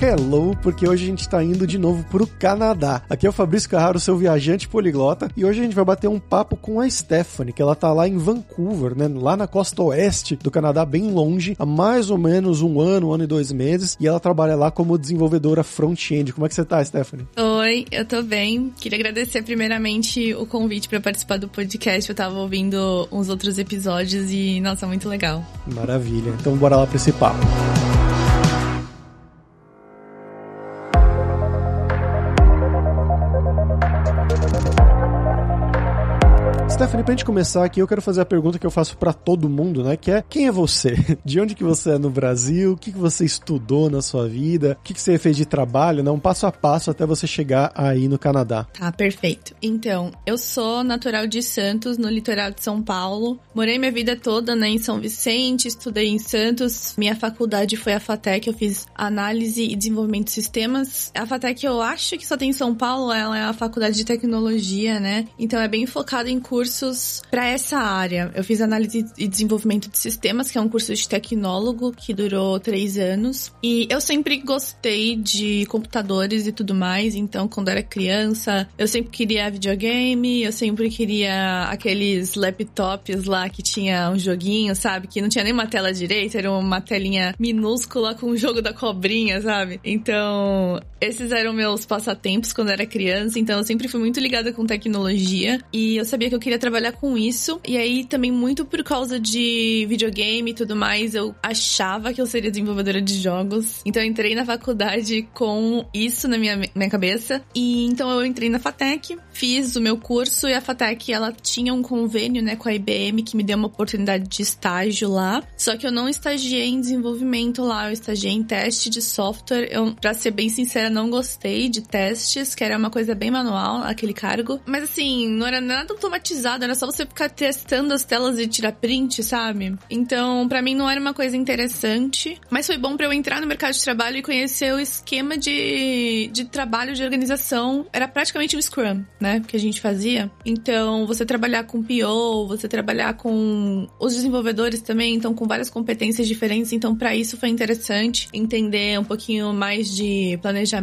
hello, porque hoje a gente tá indo de novo pro Canadá. Aqui é o Fabrício Carraro, seu viajante poliglota, e hoje a gente vai bater um papo com a Stephanie, que ela tá lá em Vancouver, né, lá na costa oeste do Canadá, bem longe, há mais ou menos um ano, um ano e dois meses, e ela trabalha lá como desenvolvedora front-end. Como é que você tá, Stephanie? Oi, eu tô bem. Queria agradecer primeiramente o convite para participar do podcast. Eu tava ouvindo uns outros episódios e, nossa, muito legal. Maravilha. Então bora lá pra esse papo. Stephanie, pra gente começar aqui, eu quero fazer a pergunta que eu faço para todo mundo, né? Que é, quem é você? De onde que você é no Brasil? O que, que você estudou na sua vida? O que, que você fez de trabalho, né? Um passo a passo até você chegar aí no Canadá. Tá, perfeito. Então, eu sou natural de Santos, no litoral de São Paulo. Morei minha vida toda, né, em São Vicente, estudei em Santos. Minha faculdade foi a FATEC, eu fiz análise e desenvolvimento de sistemas. A FATEC eu acho que só tem em São Paulo, ela é a faculdade de tecnologia, né? Então é bem focado em cursos cursos para essa área. Eu fiz análise e desenvolvimento de sistemas, que é um curso de tecnólogo que durou três anos. E eu sempre gostei de computadores e tudo mais. Então, quando era criança, eu sempre queria videogame, eu sempre queria aqueles laptops lá que tinha um joguinho, sabe? Que não tinha nem uma tela direita, era uma telinha minúscula com o jogo da cobrinha, sabe? Então, esses eram meus passatempos quando era criança. Então, eu sempre fui muito ligada com tecnologia. E eu sabia que eu queria trabalhar com isso. E aí, também, muito por causa de videogame e tudo mais, eu achava que eu seria desenvolvedora de jogos. Então, eu entrei na faculdade com isso na minha, minha cabeça. E então, eu entrei na FATEC, fiz o meu curso. E a FATEC, ela tinha um convênio, né, com a IBM, que me deu uma oportunidade de estágio lá. Só que eu não estagiei em desenvolvimento lá, eu estagiei em teste de software. Eu, pra ser bem sincera, não gostei de testes, que era uma coisa bem manual, aquele cargo. Mas assim, não era nada automatizado era só você ficar testando as telas e tirar print, sabe? Então, para mim não era uma coisa interessante, mas foi bom para eu entrar no mercado de trabalho e conhecer o esquema de, de trabalho de organização. Era praticamente um Scrum, né? Que a gente fazia. Então, você trabalhar com PO, você trabalhar com os desenvolvedores também, então com várias competências diferentes. Então, para isso foi interessante entender um pouquinho mais de planejamento,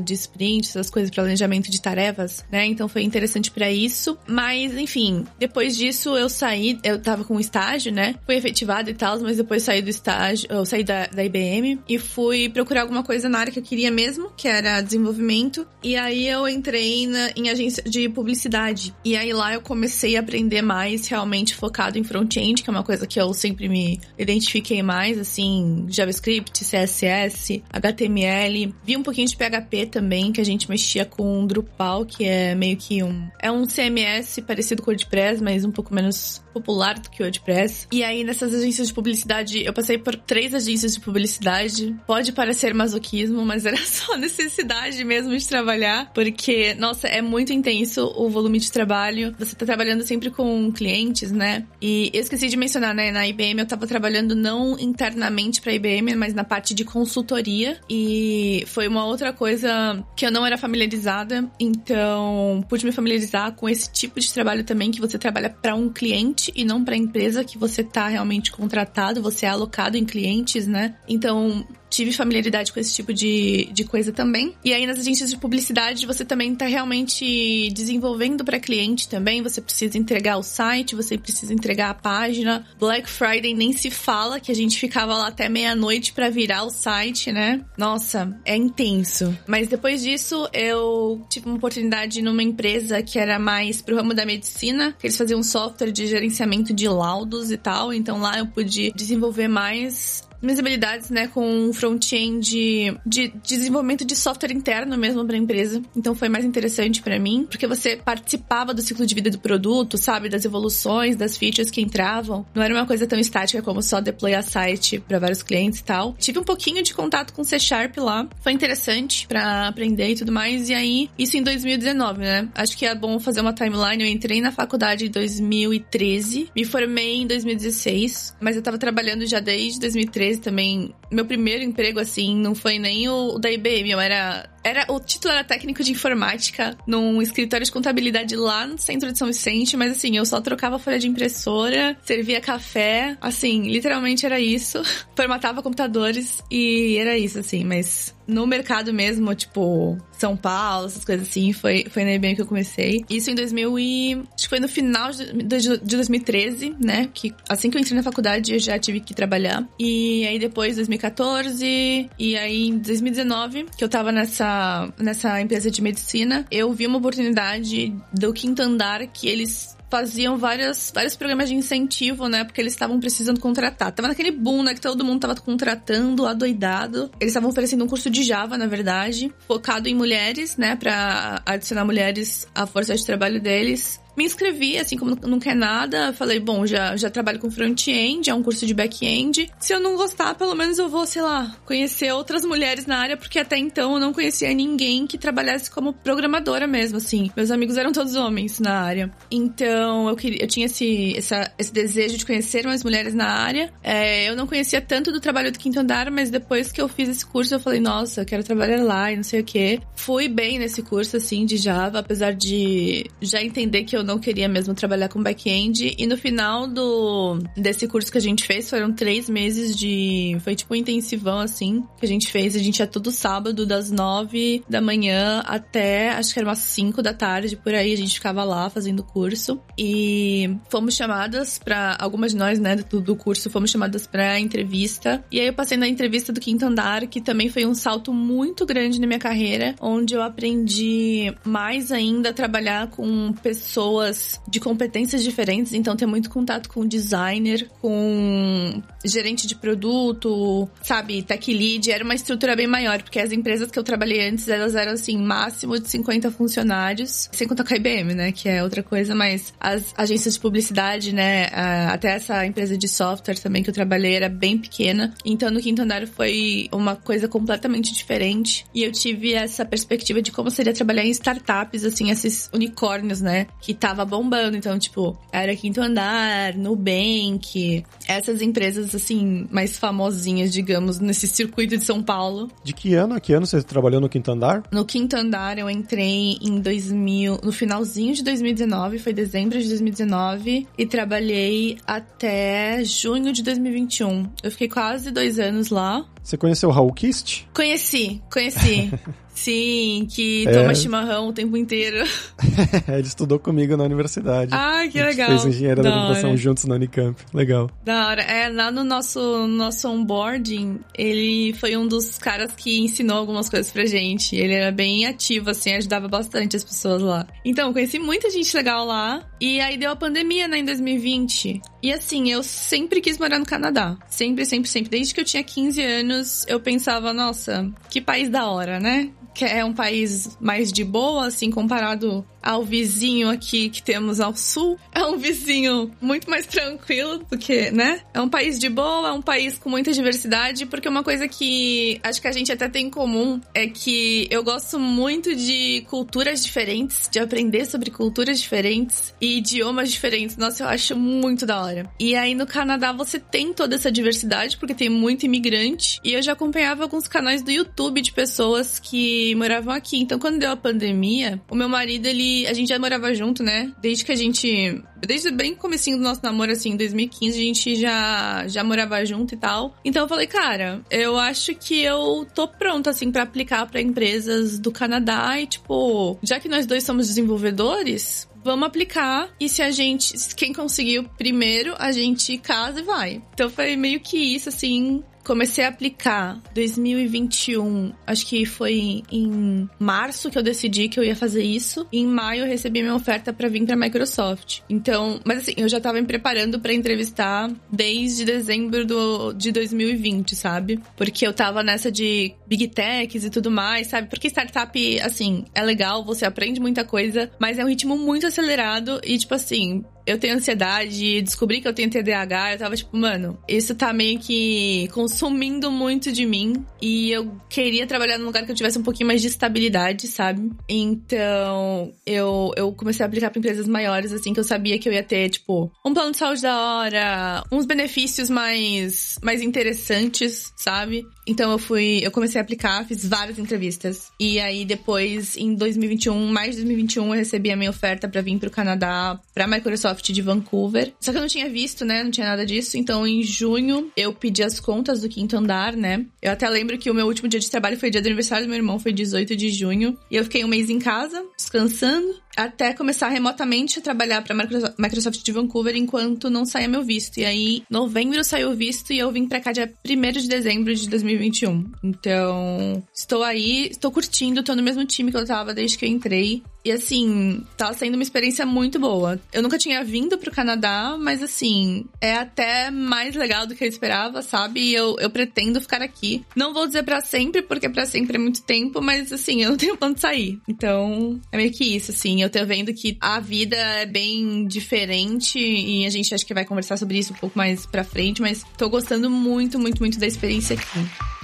de sprint, essas coisas, planejamento de tarefas, né? Então foi interessante para isso. Mas, enfim, enfim, depois disso eu saí, eu tava com um estágio, né? Fui efetivado e tal, mas depois saí do estágio, eu saí da, da IBM e fui procurar alguma coisa na área que eu queria mesmo, que era desenvolvimento. E aí eu entrei na, em agência de publicidade. E aí lá eu comecei a aprender mais, realmente focado em front-end, que é uma coisa que eu sempre me identifiquei mais, assim, JavaScript, CSS, HTML. Vi um pouquinho de PHP também, que a gente mexia com Drupal, que é meio que um. É um CMS parecido com o WordPress, mas um pouco menos popular do que o WordPress. E aí, nessas agências de publicidade, eu passei por três agências de publicidade. Pode parecer masoquismo, mas era só necessidade mesmo de trabalhar, porque, nossa, é muito intenso o volume de trabalho. Você tá trabalhando sempre com clientes, né? E eu esqueci de mencionar, né? Na IBM eu tava trabalhando não internamente pra IBM, mas na parte de consultoria. E foi uma outra coisa que eu não era familiarizada. Então, pude me familiarizar com esse tipo de trabalho também, que você trabalha para um cliente e não para a empresa que você tá realmente contratado, você é alocado em clientes, né? Então, tive familiaridade com esse tipo de, de coisa também. E aí nas agências de publicidade você também tá realmente desenvolvendo para cliente também. Você precisa entregar o site, você precisa entregar a página. Black Friday nem se fala que a gente ficava lá até meia-noite para virar o site, né? Nossa, é intenso. Mas depois disso eu tive uma oportunidade numa empresa que era mais pro ramo da medicina, que eles faziam um software de gerenciamento de laudos e tal. Então lá eu pude desenvolver mais minhas habilidades, né, com front-end de, desenvolvimento de software interno mesmo para a empresa. Então foi mais interessante para mim, porque você participava do ciclo de vida do produto, sabe, das evoluções, das features que entravam. Não era uma coisa tão estática como só deployar site para vários clientes e tal. Tive um pouquinho de contato com C Sharp lá. Foi interessante para aprender e tudo mais. E aí, isso em 2019, né? Acho que é bom fazer uma timeline. Eu entrei na faculdade em 2013, me formei em 2016, mas eu tava trabalhando já desde 2013 2013 também, meu primeiro emprego, assim, não foi nem o, o da IBM, eu era era, o título era técnico de informática num escritório de contabilidade lá no centro de São Vicente, mas assim, eu só trocava folha de impressora, servia café, assim, literalmente era isso. Formatava computadores e era isso, assim, mas no mercado mesmo, tipo, São Paulo, essas coisas assim, foi, foi na IBM que eu comecei. Isso em 2000 e... Acho que foi no final de, de, de 2013, né? Que assim que eu entrei na faculdade, eu já tive que trabalhar. E aí depois, 2014, e aí em 2019, que eu tava nessa, nessa empresa de medicina, eu vi uma oportunidade do quinto andar que eles faziam várias, vários programas de incentivo, né? Porque eles estavam precisando contratar. Tava naquele boom, né? Que todo mundo tava contratando, adoidado. Eles estavam oferecendo um curso de Java, na verdade, focado em mulheres, né? Pra adicionar mulheres à força de trabalho deles me inscrevi, assim, como não quer nada, falei, bom, já, já trabalho com front-end, é um curso de back-end. Se eu não gostar, pelo menos eu vou, sei lá, conhecer outras mulheres na área, porque até então eu não conhecia ninguém que trabalhasse como programadora mesmo, assim. Meus amigos eram todos homens na área. Então, eu, queria, eu tinha esse, essa, esse desejo de conhecer mais mulheres na área. É, eu não conhecia tanto do trabalho do quinto andar, mas depois que eu fiz esse curso, eu falei, nossa, eu quero trabalhar lá e não sei o quê. Fui bem nesse curso, assim, de Java, apesar de já entender que eu não queria mesmo trabalhar com back-end. E no final do desse curso que a gente fez, foram três meses de. Foi tipo um intensivão, assim, que a gente fez. A gente ia todo sábado, das nove da manhã até acho que era umas cinco da tarde, por aí. A gente ficava lá fazendo curso. E fomos chamadas para Algumas de nós, né, do, do curso, fomos chamadas pra entrevista. E aí eu passei na entrevista do quinto andar, que também foi um salto muito grande na minha carreira, onde eu aprendi mais ainda a trabalhar com pessoas pessoas de competências diferentes, então ter muito contato com designer, com gerente de produto, sabe, tech lead, era uma estrutura bem maior, porque as empresas que eu trabalhei antes, elas eram assim, máximo de 50 funcionários, sem contar com a IBM, né, que é outra coisa, mas as agências de publicidade, né, até essa empresa de software também que eu trabalhei era bem pequena, então no quinto andar foi uma coisa completamente diferente, e eu tive essa perspectiva de como seria trabalhar em startups, assim, esses unicórnios, né, que tava bombando. Então, tipo, era Quinto Andar, Nubank, essas empresas, assim, mais famosinhas, digamos, nesse circuito de São Paulo. De que ano a que ano você trabalhou no Quinto Andar? No Quinto Andar eu entrei em 2000, no finalzinho de 2019, foi dezembro de 2019, e trabalhei até junho de 2021. Eu fiquei quase dois anos lá. Você conheceu o Raul Kist? Conheci, conheci. Sim, que é. toma chimarrão o tempo inteiro. Ele estudou comigo na universidade. Ah, que legal. fez engenharia da, da computação juntos na Unicamp. Legal. Da hora. É, lá no nosso, nosso onboarding, ele foi um dos caras que ensinou algumas coisas pra gente. Ele era bem ativo, assim, ajudava bastante as pessoas lá. Então, conheci muita gente legal lá. E aí deu a pandemia, né, em 2020. E assim, eu sempre quis morar no Canadá. Sempre, sempre, sempre. Desde que eu tinha 15 anos, eu pensava, nossa, que país da hora, né? Que é um país mais de boa, assim, comparado ao vizinho aqui que temos ao sul. É um vizinho muito mais tranquilo do que, né? É um país de boa, é um país com muita diversidade, porque uma coisa que acho que a gente até tem em comum é que eu gosto muito de culturas diferentes, de aprender sobre culturas diferentes e idiomas diferentes. Nossa, eu acho muito da hora. E aí no Canadá você tem toda essa diversidade, porque tem muito imigrante, e eu já acompanhava alguns canais do YouTube de pessoas que moravam aqui. Então quando deu a pandemia, o meu marido ele a gente já morava junto, né? Desde que a gente. Desde bem comecinho do nosso namoro, assim, em 2015, a gente já, já morava junto e tal. Então eu falei, cara, eu acho que eu tô pronta, assim, para aplicar para empresas do Canadá e, tipo, já que nós dois somos desenvolvedores, vamos aplicar e se a gente, quem conseguiu primeiro, a gente casa e vai. Então foi meio que isso, assim, comecei a aplicar 2021, acho que foi em março que eu decidi que eu ia fazer isso. E em maio eu recebi minha oferta para vir para Microsoft. Então, mas assim, eu já tava me preparando para entrevistar desde dezembro do, de 2020, sabe? Porque eu tava nessa de big techs e tudo mais, sabe? Porque startup, assim, é legal, você aprende muita coisa, mas é um ritmo muito acelerado e tipo assim, eu tenho ansiedade, descobri que eu tenho TDAH, eu tava tipo, mano, isso tá meio que consumindo muito de mim. E eu queria trabalhar num lugar que eu tivesse um pouquinho mais de estabilidade, sabe? Então, eu, eu comecei a aplicar pra empresas maiores, assim, que eu sabia que eu ia ter, tipo, um plano de saúde da hora, uns benefícios mais, mais interessantes, sabe? Então eu fui, eu comecei a aplicar, fiz várias entrevistas. E aí depois, em 2021, mais de 2021, eu recebi a minha oferta para vir pro Canadá, pra Microsoft de Vancouver. Só que eu não tinha visto, né? Não tinha nada disso. Então em junho eu pedi as contas do quinto andar, né? Eu até lembro que o meu último dia de trabalho foi dia do aniversário do meu irmão, foi 18 de junho. E eu fiquei um mês em casa, descansando até começar remotamente a trabalhar para Microsoft de Vancouver enquanto não saia meu visto. E aí, novembro saiu o visto e eu vim para cá dia 1 de dezembro de 2021. Então, estou aí, estou curtindo, estou no mesmo time que eu tava desde que eu entrei. E assim, tá sendo uma experiência muito boa. Eu nunca tinha vindo pro Canadá, mas assim, é até mais legal do que eu esperava, sabe? E eu, eu pretendo ficar aqui. Não vou dizer para sempre, porque para sempre é muito tempo, mas assim, eu não tenho plano de sair. Então, é meio que isso, assim. Eu tô vendo que a vida é bem diferente e a gente acho que vai conversar sobre isso um pouco mais pra frente, mas tô gostando muito, muito, muito da experiência aqui.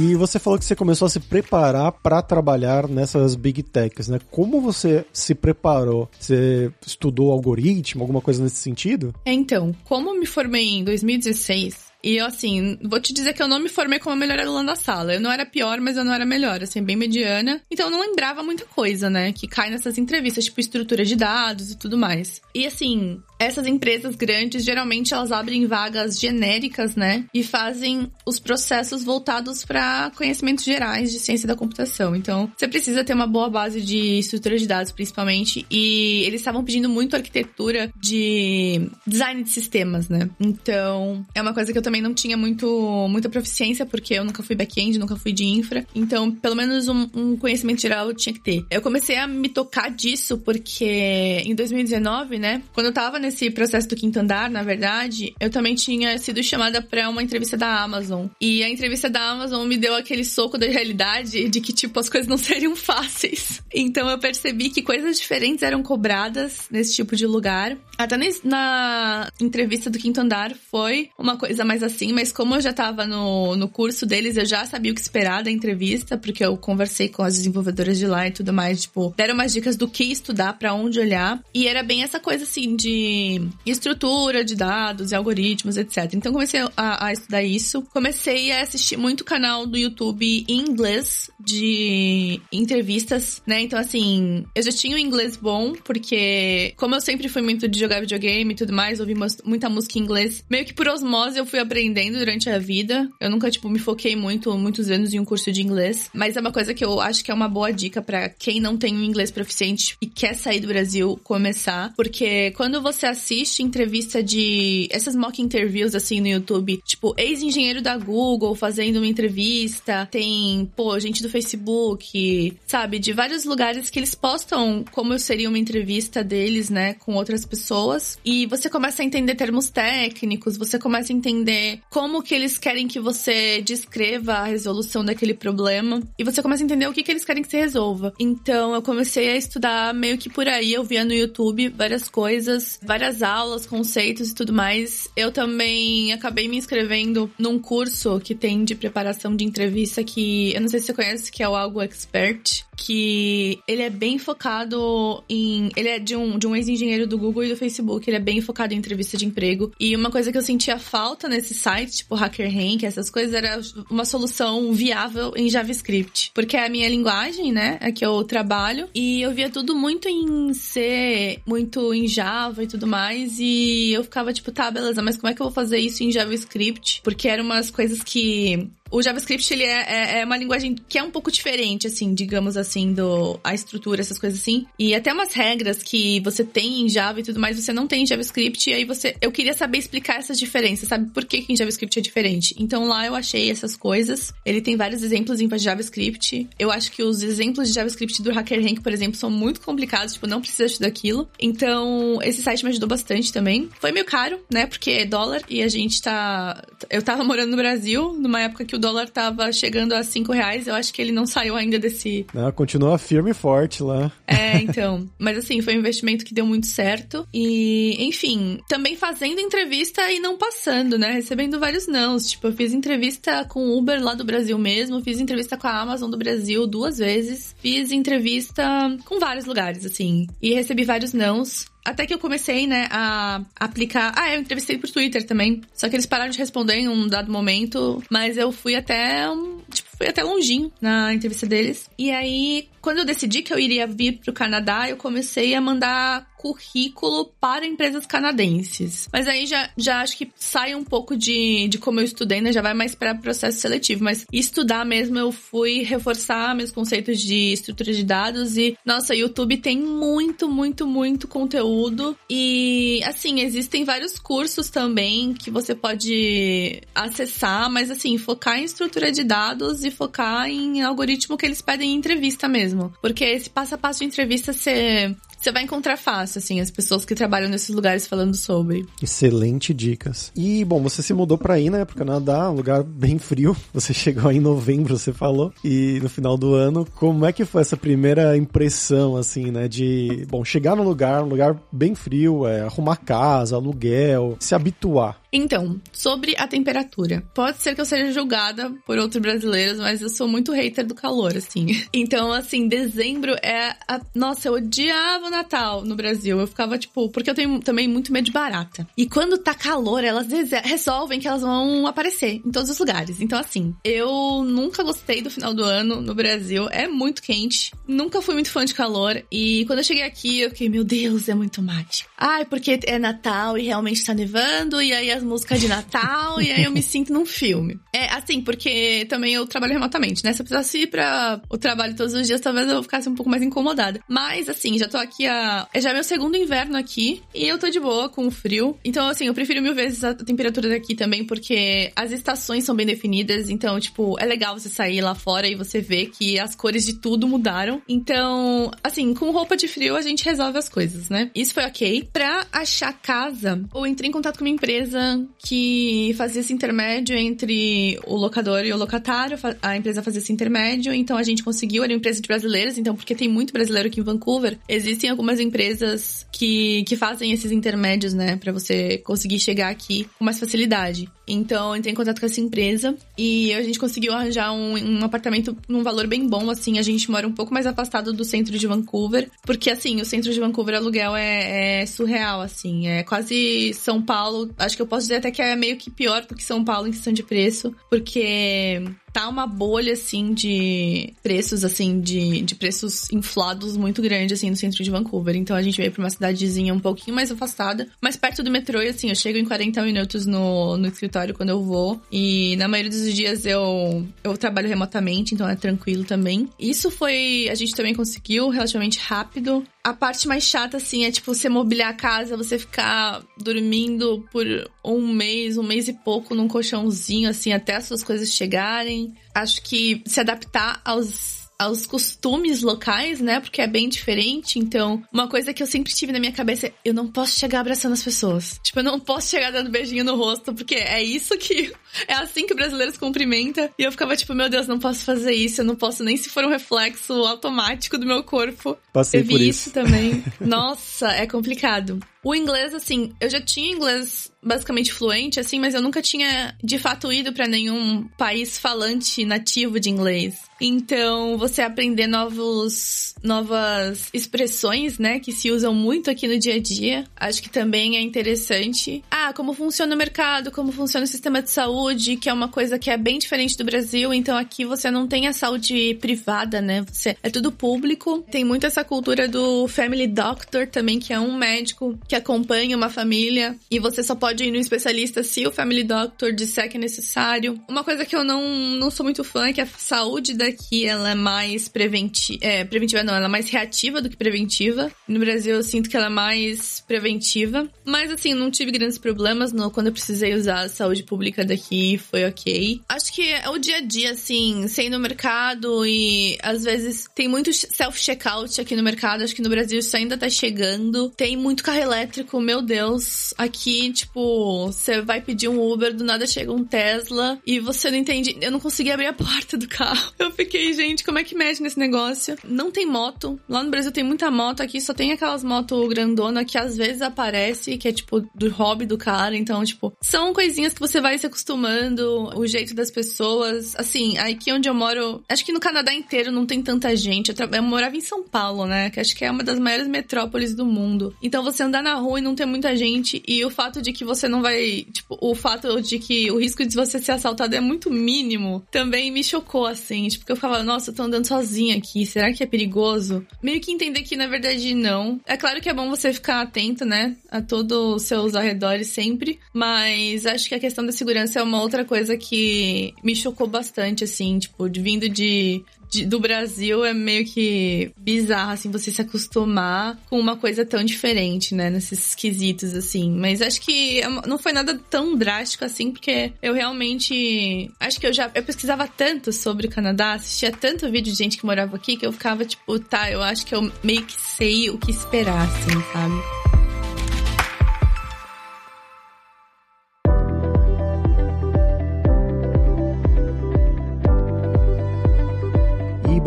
E você falou que você começou a se preparar para trabalhar nessas big techs, né? Como você se preparou? Você estudou algoritmo, alguma coisa nesse sentido? Então, como me formei em 2016, e eu, assim, vou te dizer que eu não me formei como a melhor aluna da sala. Eu não era pior, mas eu não era melhor, assim, bem mediana. Então eu não lembrava muita coisa, né? Que cai nessas entrevistas, tipo estrutura de dados e tudo mais. E assim, essas empresas grandes, geralmente elas abrem vagas genéricas, né? E fazem os processos voltados para conhecimentos gerais de ciência da computação. Então, você precisa ter uma boa base de estrutura de dados, principalmente. E eles estavam pedindo muito arquitetura de design de sistemas, né? Então, é uma coisa que eu também não tinha muito, muita proficiência, porque eu nunca fui back-end, nunca fui de infra. Então, pelo menos um, um conhecimento geral eu tinha que ter. Eu comecei a me tocar disso porque em 2019, né? Quando eu tava nesse nesse processo do quinto andar, na verdade, eu também tinha sido chamada para uma entrevista da Amazon. E a entrevista da Amazon me deu aquele soco da realidade de que, tipo, as coisas não seriam fáceis. Então eu percebi que coisas diferentes eram cobradas nesse tipo de lugar. Até na entrevista do quinto andar foi uma coisa mais assim, mas como eu já tava no, no curso deles, eu já sabia o que esperar da entrevista, porque eu conversei com as desenvolvedoras de lá e tudo mais, tipo, deram umas dicas do que estudar, para onde olhar. E era bem essa coisa assim de estrutura de dados e algoritmos, etc. Então comecei a, a, estudar isso. Comecei a assistir muito canal do YouTube em inglês de entrevistas, né? Então assim, eu já tinha o inglês bom, porque como eu sempre fui muito de jogar videogame e tudo mais, ouvi muita música em inglês, meio que por osmose eu fui aprendendo durante a vida. Eu nunca, tipo, me foquei muito, muitos anos em um curso de inglês, mas é uma coisa que eu acho que é uma boa dica para quem não tem um inglês proficiente e quer sair do Brasil começar, porque quando você assiste entrevista de. essas mock interviews assim no YouTube, tipo, ex-engenheiro da Google fazendo uma entrevista, tem, pô, gente do Facebook, sabe? De vários lugares que eles postam como seria uma entrevista deles, né, com outras pessoas. E você começa a entender termos técnicos, você começa a entender como que eles querem que você descreva a resolução daquele problema. E você começa a entender o que, que eles querem que você resolva. Então eu comecei a estudar meio que por aí, eu via no YouTube várias coisas, várias várias aulas, conceitos e tudo mais. Eu também acabei me inscrevendo num curso que tem de preparação de entrevista que eu não sei se você conhece, que é o Algo Expert, que ele é bem focado em. Ele é de um, de um ex-engenheiro do Google e do Facebook. Ele é bem focado em entrevista de emprego. E uma coisa que eu sentia falta nesse site, tipo HackerRank, essas coisas, era uma solução viável em JavaScript. Porque é a minha linguagem, né? É que eu trabalho. E eu via tudo muito em C, muito em Java e tudo mais. E eu ficava tipo, tá, beleza, mas como é que eu vou fazer isso em JavaScript? Porque eram umas coisas que o JavaScript, ele é, é, é, uma linguagem que é um pouco diferente, assim, digamos assim, do a estrutura, essas coisas assim. E até umas regras que você tem em Java e tudo mais, você não tem em JavaScript. E aí você... Eu queria saber explicar essas diferenças, sabe? Por que, que em JavaScript é diferente. Então lá eu achei essas coisas. Ele tem vários exemplos em JavaScript. Eu acho que os exemplos de JavaScript do HackerRank, por exemplo, são muito complicados. Tipo, não precisa estudar aquilo. Então, esse site me ajudou bastante também. Foi meio caro, né? Porque é dólar e a gente tá... Eu tava morando no Brasil, numa época que o dólar tava chegando a 5 reais. Eu acho que ele não saiu ainda desse. Não, continua firme e forte lá. É, então. Mas assim, foi um investimento que deu muito certo. E, enfim, também fazendo entrevista e não passando, né? Recebendo vários nãos. Tipo, eu fiz entrevista com o Uber lá do Brasil mesmo, fiz entrevista com a Amazon do Brasil duas vezes, fiz entrevista com vários lugares, assim. E recebi vários nãos. Até que eu comecei, né, a aplicar. Ah, eu entrevistei por Twitter também. Só que eles pararam de responder em um dado momento. Mas eu fui até. Tipo, fui até longinho na entrevista deles. E aí, quando eu decidi que eu iria vir pro Canadá, eu comecei a mandar currículo para empresas canadenses. Mas aí já, já acho que sai um pouco de, de como eu estudei, né? Já vai mais para processo seletivo. Mas estudar mesmo, eu fui reforçar meus conceitos de estrutura de dados e, nossa, YouTube tem muito, muito, muito conteúdo. E, assim, existem vários cursos também que você pode acessar, mas, assim, focar em estrutura de dados e focar em algoritmo que eles pedem em entrevista mesmo. Porque esse passo a passo de entrevista você você vai encontrar fácil, assim, as pessoas que trabalham nesses lugares falando sobre. Excelente dicas. E, bom, você se mudou pra ir, né, pro Canadá, um lugar bem frio. Você chegou aí em novembro, você falou. E no final do ano, como é que foi essa primeira impressão, assim, né, de, bom, chegar no lugar, um lugar bem frio, é, arrumar casa, aluguel, se habituar? Então, sobre a temperatura. Pode ser que eu seja julgada por outros brasileiros, mas eu sou muito hater do calor, assim. Então, assim, dezembro é. A... Nossa, eu odiava o Natal no Brasil. Eu ficava, tipo, porque eu tenho também muito medo de barata. E quando tá calor, elas resolvem que elas vão aparecer em todos os lugares. Então, assim, eu nunca gostei do final do ano no Brasil. É muito quente. Nunca fui muito fã de calor. E quando eu cheguei aqui, eu fiquei, meu Deus, é muito mágico. Ai, porque é Natal e realmente tá nevando, e aí as músicas de Natal, e aí eu me sinto num filme. É assim, porque também eu trabalho remotamente, né? Se eu precisasse ir pra o trabalho todos os dias, talvez eu ficasse um pouco mais incomodada. Mas, assim, já tô aqui a. É já meu segundo inverno aqui, e eu tô de boa com o frio. Então, assim, eu prefiro mil vezes a temperatura daqui também, porque as estações são bem definidas, então, tipo, é legal você sair lá fora e você ver que as cores de tudo mudaram. Então, assim, com roupa de frio a gente resolve as coisas, né? Isso foi ok. Pra achar casa, eu entrei em contato com uma empresa que fazia esse intermédio entre o locador e o locatário. A empresa fazia esse intermédio, então a gente conseguiu. Era uma empresa de brasileiros, então, porque tem muito brasileiro aqui em Vancouver, existem algumas empresas que, que fazem esses intermédios, né, para você conseguir chegar aqui com mais facilidade. Então, entrei em contato com essa empresa e a gente conseguiu arranjar um, um apartamento num valor bem bom, assim. A gente mora um pouco mais afastado do centro de Vancouver, porque, assim, o centro de Vancouver, aluguel é, é surreal, assim. É quase São Paulo. Acho que eu posso dizer até que é meio que pior do que São Paulo em questão de preço, porque tá uma bolha, assim, de preços, assim, de, de preços inflados muito grande, assim, no centro de Vancouver. Então a gente veio pra uma cidadezinha um pouquinho mais afastada, mais perto do metrô, e assim, eu chego em 40 minutos no, no escritório quando eu vou. E na maioria dos dias eu, eu trabalho remotamente, então é tranquilo também. Isso foi. A gente também conseguiu relativamente rápido. A parte mais chata, assim, é tipo você mobiliar a casa, você ficar dormindo por um mês, um mês e pouco num colchãozinho, assim, até as suas coisas chegarem. Acho que se adaptar aos aos costumes locais, né? Porque é bem diferente. Então, uma coisa que eu sempre tive na minha cabeça é: eu não posso chegar abraçando as pessoas. Tipo, eu não posso chegar dando beijinho no rosto, porque é isso que. É assim que o brasileiro se cumprimenta. E eu ficava tipo: meu Deus, não posso fazer isso. Eu não posso nem se for um reflexo automático do meu corpo. Passei eu vi por isso. isso também. Nossa, é complicado. O inglês, assim, eu já tinha inglês basicamente fluente, assim, mas eu nunca tinha de fato ido para nenhum país falante nativo de inglês. Então, você aprender novos, novas expressões, né, que se usam muito aqui no dia a dia, acho que também é interessante. Ah, como funciona o mercado, como funciona o sistema de saúde, que é uma coisa que é bem diferente do Brasil. Então, aqui você não tem a saúde privada, né? Você é tudo público. Tem muito essa cultura do family doctor também, que é um médico que acompanha uma família e você só pode ir no especialista se o family doctor disser que é necessário. Uma coisa que eu não, não sou muito fã é que a saúde daqui ela é mais preventiva, é, preventiva não, ela é mais reativa do que preventiva. No Brasil eu sinto que ela é mais preventiva, mas assim, não tive grandes problemas no, quando eu precisei usar a saúde pública daqui, foi ok. Acho que é o dia a dia, assim, sem no mercado e às vezes tem muito self-checkout aqui no mercado, acho que no Brasil isso ainda tá chegando. Tem muito carro elétrico, meu Deus. Aqui, tipo, você vai pedir um Uber, do nada chega um Tesla e você não entende. Eu não consegui abrir a porta do carro. Eu fiquei, gente, como é que mexe nesse negócio? Não tem moto. Lá no Brasil tem muita moto, aqui só tem aquelas motos grandona que às vezes aparece, que é tipo do hobby do cara. Então, tipo, são coisinhas que você vai se acostumando, o jeito das pessoas. Assim, aqui onde eu moro, acho que no Canadá inteiro não tem tanta gente. Eu, eu morava em São Paulo, né? Que acho que é uma das maiores metrópoles do mundo. Então você andar na rua e não ter muita gente e o fato de que você não vai, tipo, o fato de que o risco de você ser assaltado é muito mínimo, também me chocou assim, tipo, porque eu ficava, nossa, eu tô andando sozinha aqui, será que é perigoso? Meio que entender que na verdade não. É claro que é bom você ficar atento, né, a todos os seus arredores sempre, mas acho que a questão da segurança é uma outra coisa que me chocou bastante assim, tipo, vindo de de, do Brasil é meio que bizarro, assim, você se acostumar com uma coisa tão diferente, né? Nesses quesitos, assim. Mas acho que é não foi nada tão drástico assim, porque eu realmente. Acho que eu já. Eu pesquisava tanto sobre o Canadá, assistia tanto vídeo de gente que morava aqui, que eu ficava tipo, tá, eu acho que eu meio que sei o que esperar, assim, sabe?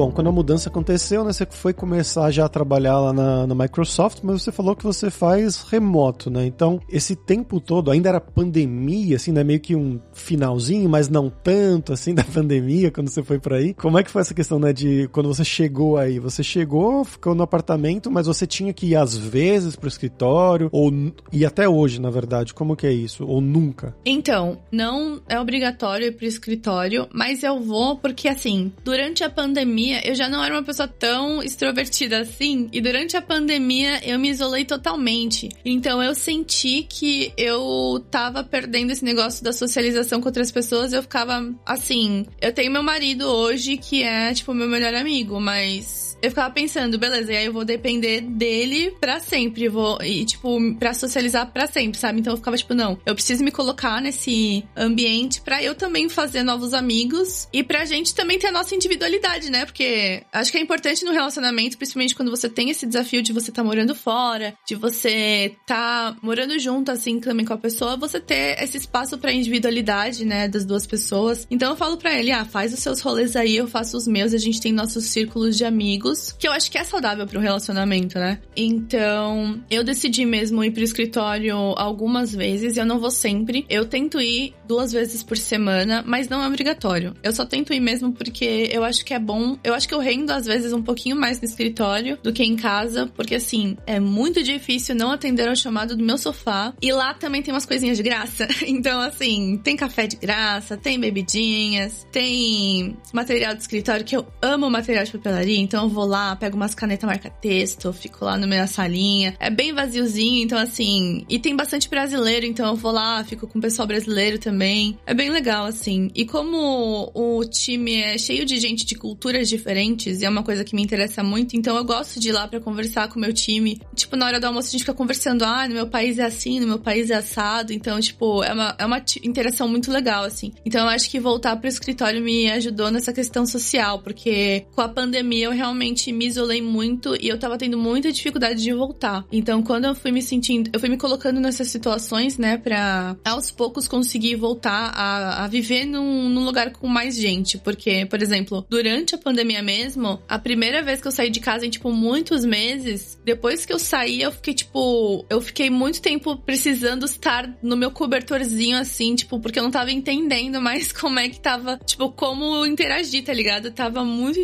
Bom, quando a mudança aconteceu, né, você foi começar já a trabalhar lá na, na, Microsoft, mas você falou que você faz remoto, né? Então, esse tempo todo ainda era pandemia, assim, né? Meio que um finalzinho, mas não tanto, assim, da pandemia, quando você foi para aí. Como é que foi essa questão, né, de quando você chegou aí? Você chegou, ficou no apartamento, mas você tinha que ir às vezes pro escritório, ou e até hoje, na verdade, como que é isso? Ou nunca? Então, não é obrigatório ir pro escritório, mas eu vou porque, assim, durante a pandemia, pandemia, eu já não era uma pessoa tão extrovertida assim. E durante a pandemia, eu me isolei totalmente. Então, eu senti que eu tava perdendo esse negócio da socialização com outras pessoas. Eu ficava assim. Eu tenho meu marido hoje, que é, tipo, meu melhor amigo, mas eu ficava pensando, beleza, e aí eu vou depender dele para sempre, vou e tipo para socializar para sempre, sabe? Então eu ficava tipo, não, eu preciso me colocar nesse ambiente para eu também fazer novos amigos e pra gente também ter a nossa individualidade, né? Porque acho que é importante no relacionamento, principalmente quando você tem esse desafio de você tá morando fora, de você tá morando junto assim também com a pessoa, você ter esse espaço para individualidade, né, das duas pessoas. Então eu falo para ele, ah, faz os seus rolês aí, eu faço os meus, a gente tem nossos círculos de amigos que eu acho que é saudável um relacionamento, né? Então, eu decidi mesmo ir pro escritório algumas vezes, eu não vou sempre. Eu tento ir duas vezes por semana, mas não é obrigatório. Eu só tento ir mesmo porque eu acho que é bom. Eu acho que eu rendo às vezes um pouquinho mais no escritório do que em casa, porque assim, é muito difícil não atender ao chamado do meu sofá. E lá também tem umas coisinhas de graça. Então, assim, tem café de graça, tem bebidinhas, tem material de escritório, que eu amo material de papelaria, então eu vou lá, pego umas canetas marca-texto, fico lá no meio da salinha. É bem vaziozinho, então assim. E tem bastante brasileiro, então eu vou lá, fico com o pessoal brasileiro também. É bem legal, assim. E como o time é cheio de gente de culturas diferentes, e é uma coisa que me interessa muito, então eu gosto de ir lá para conversar com o meu time. Tipo, na hora do almoço a gente fica conversando, ah, no meu país é assim, no meu país é assado. Então, tipo, é uma, é uma interação muito legal, assim. Então eu acho que voltar pro escritório me ajudou nessa questão social, porque com a pandemia eu realmente realmente me isolei muito e eu tava tendo muita dificuldade de voltar. Então, quando eu fui me sentindo, eu fui me colocando nessas situações, né, pra aos poucos conseguir voltar a, a viver num, num lugar com mais gente. Porque, por exemplo, durante a pandemia mesmo, a primeira vez que eu saí de casa em, tipo, muitos meses, depois que eu saí, eu fiquei, tipo, eu fiquei muito tempo precisando estar no meu cobertorzinho, assim, tipo, porque eu não tava entendendo mais como é que tava, tipo, como interagir, tá ligado? Tava muito.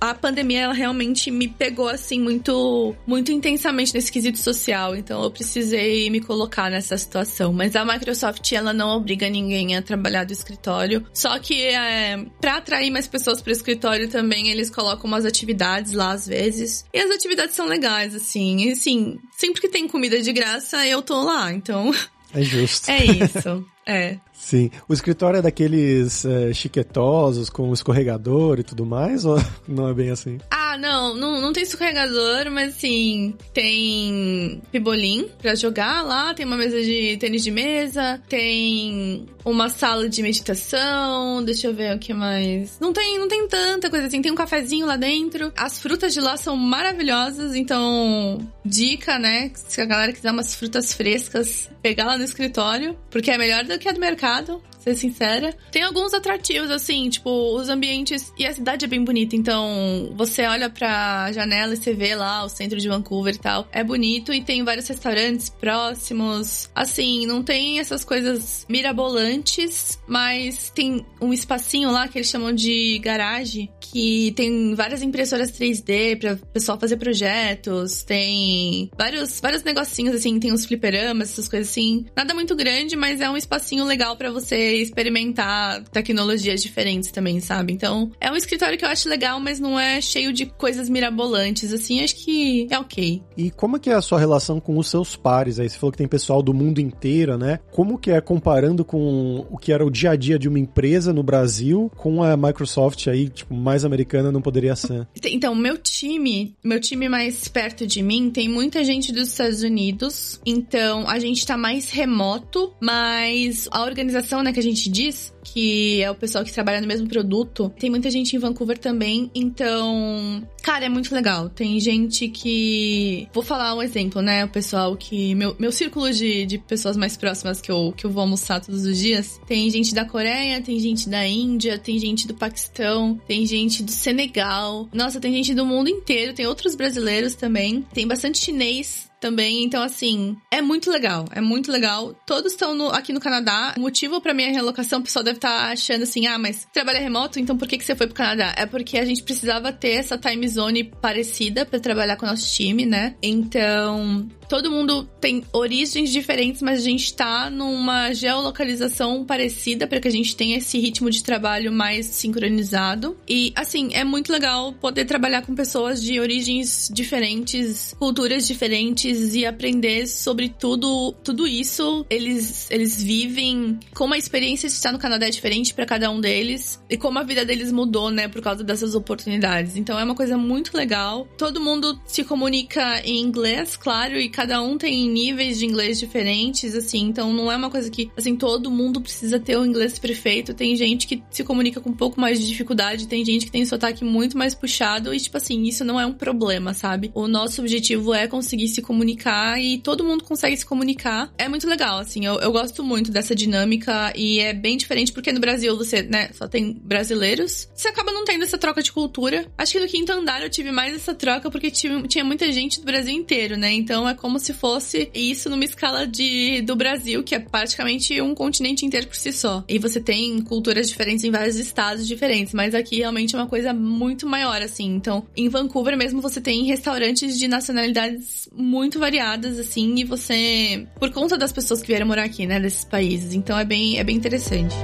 A pandemia, ela realmente me pegou assim muito muito intensamente nesse quesito social, então eu precisei me colocar nessa situação. Mas a Microsoft ela não obriga ninguém a trabalhar do escritório, só que é, para atrair mais pessoas para o escritório também eles colocam umas atividades lá às vezes. E as atividades são legais assim, e assim, sempre que tem comida de graça eu tô lá, então é justo. É isso. É. Sim. O escritório é daqueles é, chiquetosos, com escorregador e tudo mais, ou não é bem assim? Ah, Ah, não, não, não tem escorregador, mas assim, tem pibolim pra jogar lá, tem uma mesa de tênis de mesa, tem uma sala de meditação, deixa eu ver o que mais. Não tem, não tem tanta coisa assim, tem um cafezinho lá dentro. As frutas de lá são maravilhosas, então dica, né, se a galera quiser umas frutas frescas, pegar lá no escritório, porque é melhor do que a do mercado ser sincera. Tem alguns atrativos, assim, tipo, os ambientes. E a cidade é bem bonita, então você olha pra janela e você vê lá o centro de Vancouver e tal. É bonito e tem vários restaurantes próximos. Assim, não tem essas coisas mirabolantes, mas tem um espacinho lá que eles chamam de garagem, que tem várias impressoras 3D pra pessoal fazer projetos. Tem vários, vários negocinhos, assim, tem uns fliperamas, essas coisas assim. Nada muito grande, mas é um espacinho legal para você experimentar tecnologias diferentes também, sabe? Então, é um escritório que eu acho legal, mas não é cheio de coisas mirabolantes, assim, acho que é ok. E como é que é a sua relação com os seus pares aí? Você falou que tem pessoal do mundo inteiro, né? Como que é comparando com o que era o dia a dia de uma empresa no Brasil com a Microsoft aí, tipo, mais americana não poderia ser? Então, meu time, meu time mais perto de mim tem muita gente dos Estados Unidos, então a gente tá mais remoto, mas a organização, né, que gente diz, que é o pessoal que trabalha no mesmo produto. Tem muita gente em Vancouver também, então, cara, é muito legal. Tem gente que. Vou falar um exemplo, né? O pessoal que. Meu, meu círculo de, de pessoas mais próximas que eu, que eu vou almoçar todos os dias. Tem gente da Coreia, tem gente da Índia, tem gente do Paquistão, tem gente do Senegal. Nossa, tem gente do mundo inteiro, tem outros brasileiros também. Tem bastante chinês também. Então, assim, é muito legal. É muito legal. Todos estão no, aqui no Canadá. O motivo para minha relocação, o pessoal deve estar tá achando assim: ah, mas trabalha remoto, então por que, que você foi pro Canadá? É porque a gente precisava ter essa time zone parecida para trabalhar com o nosso time, né? Então, todo mundo tem origens diferentes, mas a gente tá numa geolocalização parecida para que a gente tenha esse ritmo de trabalho mais sincronizado. E assim, é muito legal poder trabalhar com pessoas de origens diferentes, culturas diferentes e aprender sobre tudo, tudo isso. Eles eles vivem como a experiência de estar no Canadá é diferente para cada um deles e como a vida deles mudou, né, por causa dessas oportunidades. Então é uma coisa muito legal. Todo mundo se comunica em inglês, claro, e cada um tem níveis de inglês diferentes, assim, então não é uma coisa que, assim, todo mundo precisa ter o inglês perfeito. Tem gente que se comunica com um pouco mais de dificuldade, tem gente que tem sotaque muito mais puxado, e, tipo assim, isso não é um problema, sabe? O nosso objetivo é conseguir se comunicar e todo mundo consegue se comunicar. É muito legal, assim, eu, eu gosto muito dessa dinâmica e é bem diferente porque no Brasil você, né, só tem brasileiros. Você acaba não tendo essa troca de cultura. Acho que no quinto andar eu tive mais essa troca porque tive, tinha muita gente do Brasil inteiro, né? Então é como se fosse isso numa escala de do Brasil, que é praticamente um continente inteiro por si só. E você tem culturas diferentes em vários estados diferentes, mas aqui realmente é uma coisa muito maior, assim. Então, em Vancouver mesmo você tem restaurantes de nacionalidades muito variadas, assim, e você. Por conta das pessoas que vieram morar aqui, né, desses países. Então é bem, é bem interessante.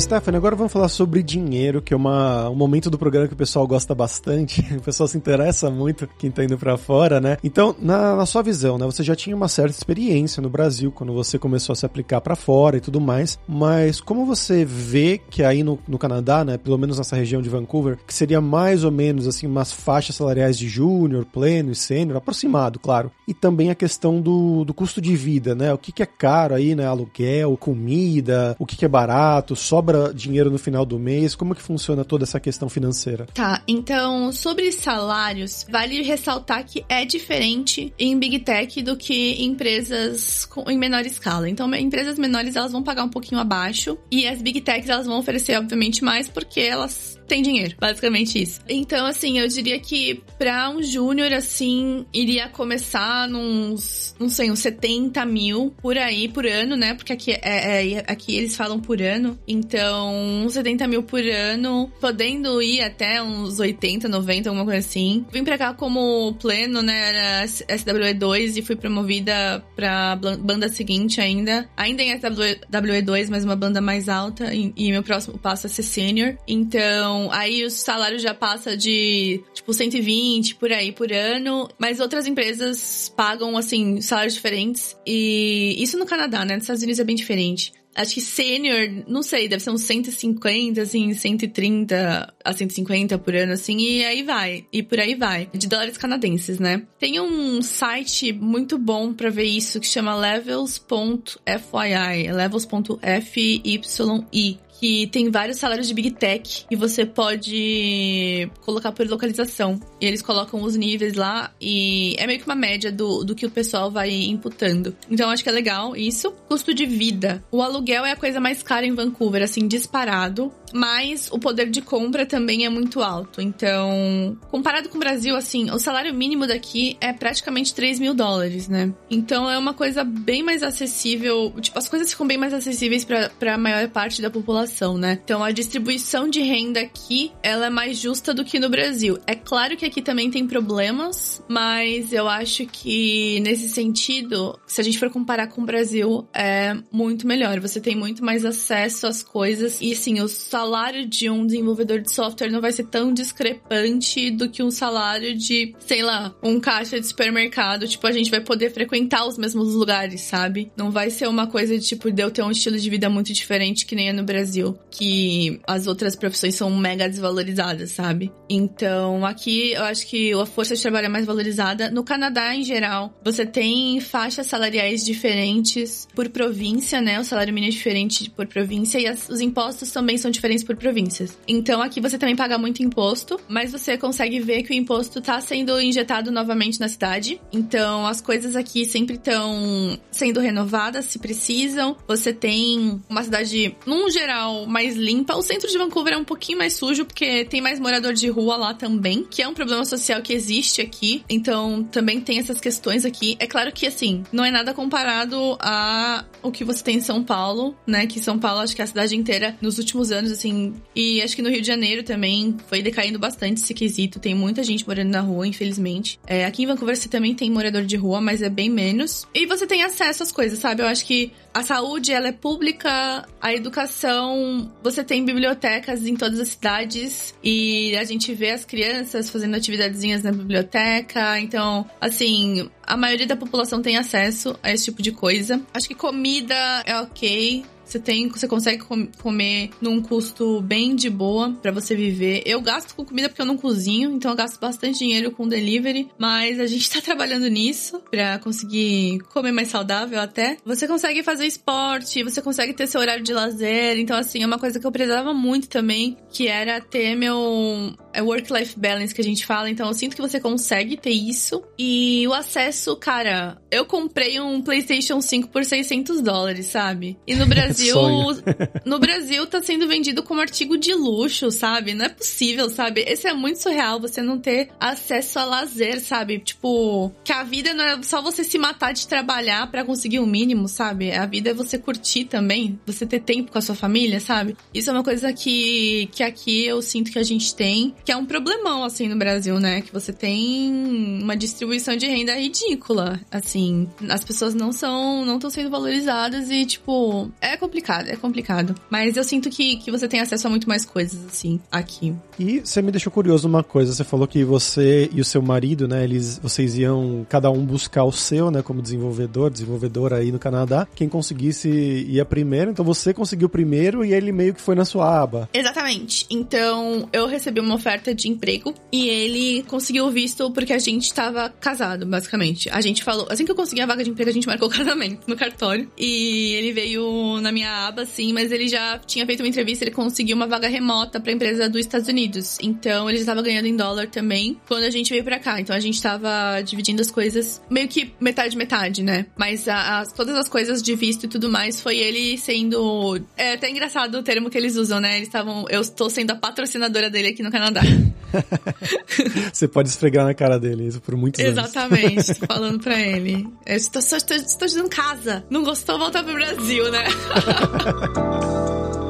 Stephanie, agora vamos falar sobre dinheiro, que é uma, um momento do programa que o pessoal gosta bastante, o pessoal se interessa muito, quem tá indo pra fora, né? Então, na, na sua visão, né, você já tinha uma certa experiência no Brasil, quando você começou a se aplicar para fora e tudo mais, mas como você vê que aí no, no Canadá, né, pelo menos nessa região de Vancouver, que seria mais ou menos, assim, umas faixas salariais de júnior, pleno e sênior, aproximado, claro, e também a questão do, do custo de vida, né, o que, que é caro aí, né, aluguel, comida, o que, que é barato, só sobra dinheiro no final do mês? Como que funciona toda essa questão financeira? Tá, então sobre salários, vale ressaltar que é diferente em Big Tech do que em empresas em menor escala. Então, empresas menores elas vão pagar um pouquinho abaixo e as Big Techs elas vão oferecer obviamente mais porque elas têm dinheiro, basicamente isso. Então, assim, eu diria que para um júnior, assim, iria começar nos, não sei, uns 70 mil por aí, por ano, né? Porque aqui, é, é, aqui eles falam por ano. Então, então, uns 70 mil por ano, podendo ir até uns 80, 90, alguma coisa assim. Vim pra cá como pleno, né? Era SWE2 e fui promovida pra banda seguinte ainda. Ainda em SWE2, mas uma banda mais alta. E, e meu próximo passo é ser senior. Então, aí o salário já passa de, tipo, 120 por aí por ano. Mas outras empresas pagam, assim, salários diferentes. E isso no Canadá, né? Nos Estados Unidos é bem diferente. Acho que sênior, não sei, deve ser uns 150, assim, 130 a 150 por ano, assim, e aí vai. E por aí vai. De dólares canadenses, né? Tem um site muito bom para ver isso que chama levels.fyi, levels.fyi que tem vários salários de Big Tech e você pode colocar por localização. E eles colocam os níveis lá e é meio que uma média do, do que o pessoal vai imputando. Então acho que é legal isso. Custo de vida. O aluguel é a coisa mais cara em Vancouver, assim, disparado. Mas o poder de compra também é muito alto. Então, comparado com o Brasil, assim, o salário mínimo daqui é praticamente 3 mil dólares, né? Então é uma coisa bem mais acessível. Tipo, as coisas ficam bem mais acessíveis para a maior parte da população, né? Então a distribuição de renda aqui, ela é mais justa do que no Brasil. É claro que aqui também tem problemas, mas eu acho que nesse sentido, se a gente for comparar com o Brasil, é muito melhor. Você tem muito mais acesso às coisas e sim, os salário de um desenvolvedor de software não vai ser tão discrepante do que um salário de, sei lá, um caixa de supermercado. Tipo, a gente vai poder frequentar os mesmos lugares, sabe? Não vai ser uma coisa de, tipo, de eu ter um estilo de vida muito diferente que nem é no Brasil, que as outras profissões são mega desvalorizadas, sabe? Então, aqui eu acho que a força de trabalho é mais valorizada. No Canadá, em geral, você tem faixas salariais diferentes por província, né? O salário mínimo é diferente por província e as, os impostos também são diferentes diferentes por províncias. Então aqui você também paga muito imposto, mas você consegue ver que o imposto tá sendo injetado novamente na cidade. Então as coisas aqui sempre estão sendo renovadas se precisam. Você tem uma cidade, num geral, mais limpa. O centro de Vancouver é um pouquinho mais sujo porque tem mais morador de rua lá também, que é um problema social que existe aqui. Então também tem essas questões aqui. É claro que assim, não é nada comparado a o que você tem em São Paulo, né? Que São Paulo acho que é a cidade inteira nos últimos anos assim. E acho que no Rio de Janeiro também foi decaindo bastante esse quesito. Tem muita gente morando na rua, infelizmente. É, aqui em Vancouver você também tem morador de rua, mas é bem menos. E você tem acesso às coisas, sabe? Eu acho que a saúde, ela é pública, a educação, você tem bibliotecas em todas as cidades e a gente vê as crianças fazendo atividadezinhas na biblioteca. Então, assim, a maioria da população tem acesso a esse tipo de coisa. Acho que comida é ok. Você tem, você consegue comer num custo bem de boa para você viver. Eu gasto com comida porque eu não cozinho, então eu gasto bastante dinheiro com delivery, mas a gente tá trabalhando nisso para conseguir comer mais saudável até. Você consegue fazer esporte, você consegue ter seu horário de lazer, então assim, é uma coisa que eu precisava muito também, que era ter meu é work-life balance que a gente fala, então eu sinto que você consegue ter isso. E o acesso, cara, eu comprei um PlayStation 5 por 600 dólares, sabe? E no Brasil no Brasil tá sendo vendido como artigo de luxo, sabe? Não é possível, sabe? Esse é muito surreal você não ter acesso a lazer, sabe? Tipo, que a vida não é só você se matar de trabalhar para conseguir o um mínimo, sabe? A vida é você curtir também, você ter tempo com a sua família, sabe? Isso é uma coisa que, que aqui eu sinto que a gente tem, que é um problemão, assim, no Brasil, né? Que você tem uma distribuição de renda ridícula, assim. As pessoas não são, não estão sendo valorizadas e, tipo, é complicado, é complicado. Mas eu sinto que, que você tem acesso a muito mais coisas, assim, aqui. E você me deixou curioso uma coisa. Você falou que você e o seu marido, né, eles, vocês iam cada um buscar o seu, né, como desenvolvedor, desenvolvedora aí no Canadá. Quem conseguisse ia primeiro. Então você conseguiu primeiro e ele meio que foi na sua aba. Exatamente. Então eu recebi uma oferta de emprego e ele conseguiu o visto porque a gente estava casado, basicamente. A gente falou, assim que eu consegui a vaga de emprego, a gente marcou o casamento no cartório. E ele veio na minha aba, sim, mas ele já tinha feito uma entrevista, ele conseguiu uma vaga remota pra empresa dos Estados Unidos. Então ele estava ganhando em dólar também quando a gente veio pra cá. Então a gente tava dividindo as coisas meio que metade metade, né? Mas a, as, todas as coisas de visto e tudo mais foi ele sendo. É até engraçado o termo que eles usam, né? Eles estavam. Eu estou sendo a patrocinadora dele aqui no Canadá. Você pode esfregar na cara dele isso por muitos Exatamente, anos. Exatamente, falando pra ele. Eu estou, estou, estou te dando casa. Não gostou, voltar pro Brasil, né?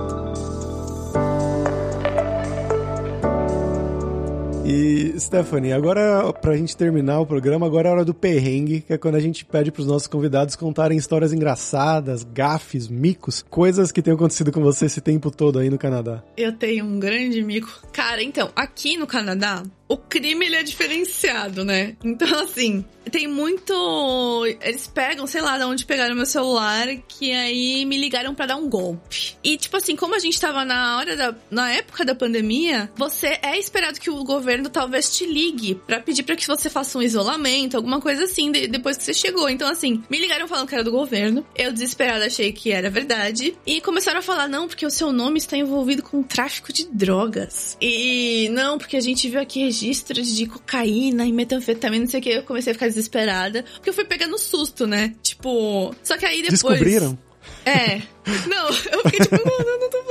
E, Stephanie, agora, pra gente terminar o programa, agora é a hora do perrengue, que é quando a gente pede pros nossos convidados contarem histórias engraçadas, gafes, micos, coisas que tenham acontecido com você esse tempo todo aí no Canadá. Eu tenho um grande mico. Cara, então, aqui no Canadá, o crime ele é diferenciado, né? Então, assim, tem muito. Eles pegam, sei lá, de onde pegaram meu celular, que aí me ligaram para dar um golpe. E, tipo assim, como a gente tava na hora da. na época da pandemia, você é esperado que o governo talvez te ligue para pedir para que você faça um isolamento, alguma coisa assim, de, depois que você chegou. Então, assim, me ligaram falando que era do governo. Eu, desesperada, achei que era verdade. E começaram a falar, não, porque o seu nome está envolvido com tráfico de drogas. E não, porque a gente viu aqui registros de cocaína e metanfetamina, não sei o que. Eu comecei a ficar desesperada. Porque eu fui pegando susto, né? Tipo. Só que aí depois. Descobriram? É. Não, eu fiquei tipo, mano, eu não tô.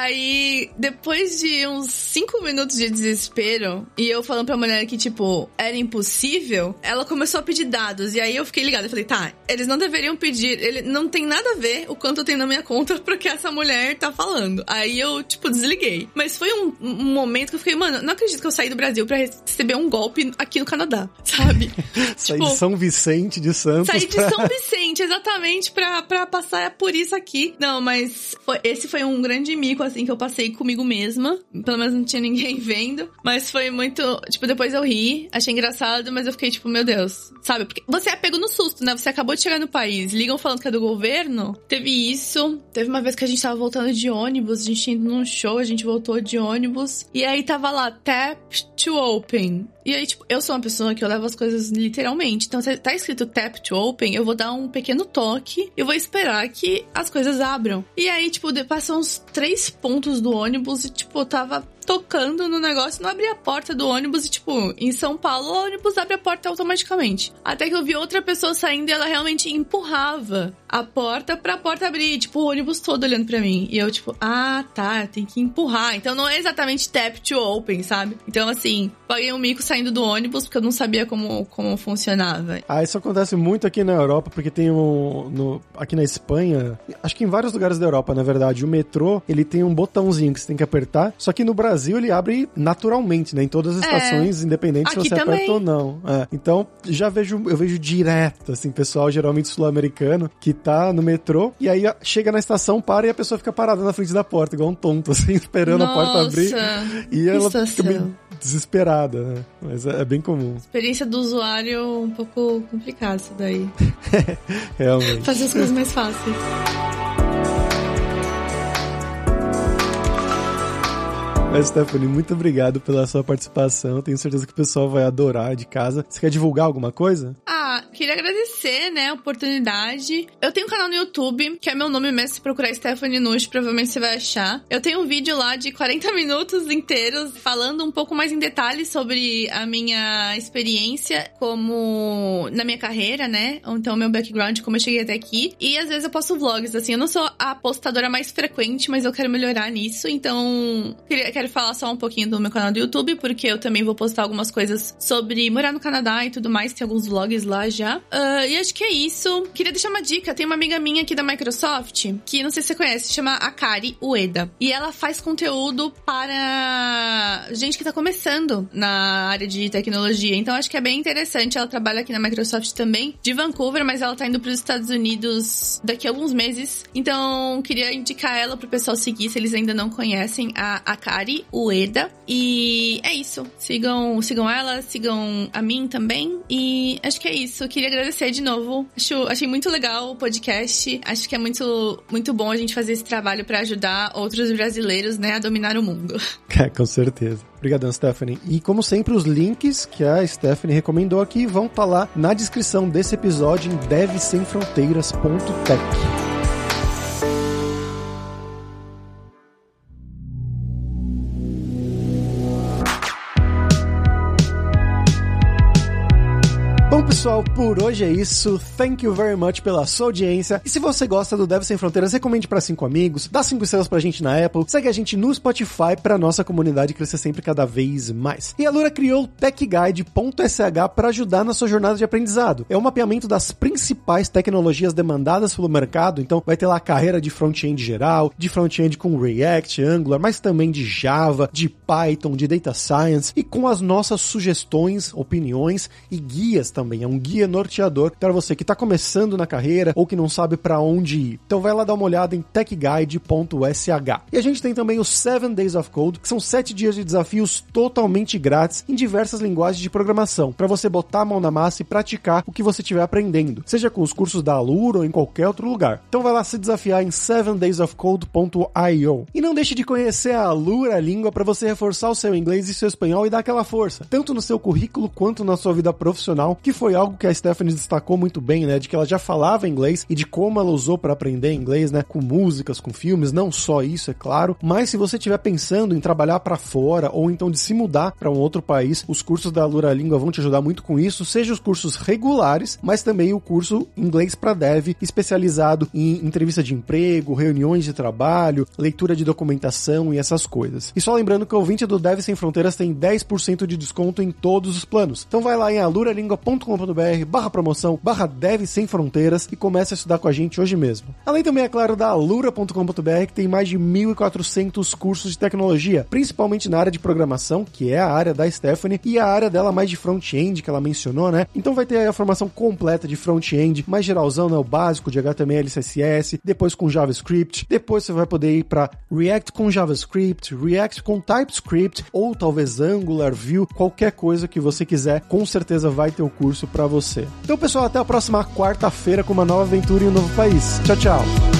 Aí, depois de uns 5 minutos de desespero, e eu falando pra mulher que, tipo, era impossível, ela começou a pedir dados. E aí eu fiquei ligada. Eu falei, tá, eles não deveriam pedir. Ele não tem nada a ver o quanto eu tenho na minha conta pro que essa mulher tá falando. Aí eu, tipo, desliguei. Mas foi um, um momento que eu fiquei, mano, não acredito que eu saí do Brasil pra receber um golpe aqui no Canadá, sabe? saí tipo, de São Vicente de Santos. Saí de São Vicente, exatamente, pra, pra passar por isso aqui. Não, mas foi, esse foi um grande mico, assim, que eu passei comigo mesma. Pelo menos não tinha ninguém vendo. Mas foi muito. Tipo, depois eu ri, achei engraçado, mas eu fiquei tipo, meu Deus. Sabe? Porque você é pego no susto, né? Você acabou de chegar no país, ligam falando que é do governo. Teve isso. Teve uma vez que a gente tava voltando de ônibus, a gente indo num show, a gente voltou de ônibus. E aí tava lá, tap to open. E aí, tipo, eu sou uma pessoa que eu levo as coisas literalmente. Então, se tá escrito tap to open, eu vou dar um pequeno toque e vou esperar que as coisas abram. E aí, tipo, passam uns três pontos do ônibus e, tipo, eu tava tocando no negócio, não abria a porta do ônibus e, tipo, em São Paulo, o ônibus abre a porta automaticamente. Até que eu vi outra pessoa saindo e ela realmente empurrava a porta pra porta abrir, tipo, o ônibus todo olhando pra mim. E eu, tipo, ah, tá, tem que empurrar. Então não é exatamente tap to open, sabe? Então, assim, paguei um mico saindo do ônibus porque eu não sabia como, como funcionava. Ah, isso acontece muito aqui na Europa, porque tem um. No, aqui na Espanha, acho que em vários lugares da Europa, na verdade, o metrô ele tem um botãozinho que você tem que apertar. Só que no Brasil ele abre naturalmente, né? Em todas as é. estações, é. independente aqui se você também. aperta ou não. É. Então, já vejo, eu vejo direto, assim, pessoal geralmente sul-americano que tá no metrô e aí chega na estação, para e a pessoa fica parada na frente da porta, igual um tonto, assim, esperando Nossa. a porta abrir. E ela fica meio desesperada, né? Mas é, é, bem comum. Experiência do usuário um pouco complicada isso daí. Realmente. Fazer as coisas mais fáceis. Mas, Stephanie, muito obrigado pela sua participação. Tenho certeza que o pessoal vai adorar de casa. Você quer divulgar alguma coisa? Ah, queria agradecer, né, a oportunidade. Eu tenho um canal no YouTube, que é meu nome mesmo. Se procurar Stephanie Nush, provavelmente você vai achar. Eu tenho um vídeo lá de 40 minutos inteiros falando um pouco mais em detalhes sobre a minha experiência como na minha carreira, né? Ou então meu background, como eu cheguei até aqui. E às vezes eu posto vlogs, assim. Eu não sou a postadora mais frequente, mas eu quero melhorar nisso. Então, queria quero falar só um pouquinho do meu canal do YouTube, porque eu também vou postar algumas coisas sobre morar no Canadá e tudo mais. Tem alguns vlogs lá já. Uh, e acho que é isso. Queria deixar uma dica. Tem uma amiga minha aqui da Microsoft, que não sei se você conhece, chama Akari Ueda. E ela faz conteúdo para gente que tá começando na área de tecnologia. Então acho que é bem interessante. Ela trabalha aqui na Microsoft também, de Vancouver, mas ela tá indo para os Estados Unidos daqui a alguns meses. Então queria indicar ela pro pessoal seguir, se eles ainda não conhecem, a Akari Mari Ueda. E é isso. Sigam, sigam ela, sigam a mim também. E acho que é isso. Queria agradecer de novo. Acho, achei muito legal o podcast. Acho que é muito, muito bom a gente fazer esse trabalho para ajudar outros brasileiros, né, a dominar o mundo. É, com certeza. Obrigadão, Stephanie. E como sempre, os links que a Stephanie recomendou aqui vão estar tá lá na descrição desse episódio em devsemfronteiras.tech. pessoal, por hoje é isso. Thank you very much pela sua audiência. E se você gosta do Deve Sem Fronteiras, recomende para cinco amigos, dá cinco estrelas pra gente na Apple, segue a gente no Spotify pra nossa comunidade crescer sempre cada vez mais. E a Lura criou o TechGuide.sh para ajudar na sua jornada de aprendizado. É um mapeamento das principais tecnologias demandadas pelo mercado, então vai ter lá a carreira de front-end geral, de front-end com React, Angular, mas também de Java, de Python, de Data Science e com as nossas sugestões, opiniões e guias também. É um guia norteador para você que está começando na carreira ou que não sabe para onde ir. Então vai lá dar uma olhada em techguide.sh. E a gente tem também os 7 Days of Code, que são 7 dias de desafios totalmente grátis em diversas linguagens de programação, para você botar a mão na massa e praticar o que você estiver aprendendo, seja com os cursos da Alura ou em qualquer outro lugar. Então vai lá se desafiar em 7daysofcode.io. E não deixe de conhecer a Alura Língua para você reforçar o seu inglês e seu espanhol e dar aquela força, tanto no seu currículo quanto na sua vida profissional, que foi algo que a Stephanie destacou muito bem, né, de que ela já falava inglês e de como ela usou para aprender inglês, né, com músicas, com filmes, não só isso, é claro, mas se você estiver pensando em trabalhar para fora ou então de se mudar para um outro país, os cursos da Alura Língua vão te ajudar muito com isso, seja os cursos regulares, mas também o curso Inglês para Dev, especializado em entrevista de emprego, reuniões de trabalho, leitura de documentação e essas coisas. E só lembrando que o ouvinte do Dev Sem Fronteiras tem 10% de desconto em todos os planos. Então vai lá em aluralingua.com.br barra promoção, barra Dev Sem Fronteiras e comece a estudar com a gente hoje mesmo. Além também, é claro, da alura.com.br que tem mais de 1.400 cursos de tecnologia, principalmente na área de programação, que é a área da Stephanie, e a área dela mais de front-end, que ela mencionou, né? Então vai ter aí a formação completa de front-end, mais geralzão, né? O básico de HTML, CSS, depois com JavaScript, depois você vai poder ir para React com JavaScript, React com TypeScript, ou talvez Angular, Vue, qualquer coisa que você quiser, com certeza vai ter o curso para você. Então, pessoal, até a próxima quarta-feira com uma nova aventura em um novo país. Tchau, tchau.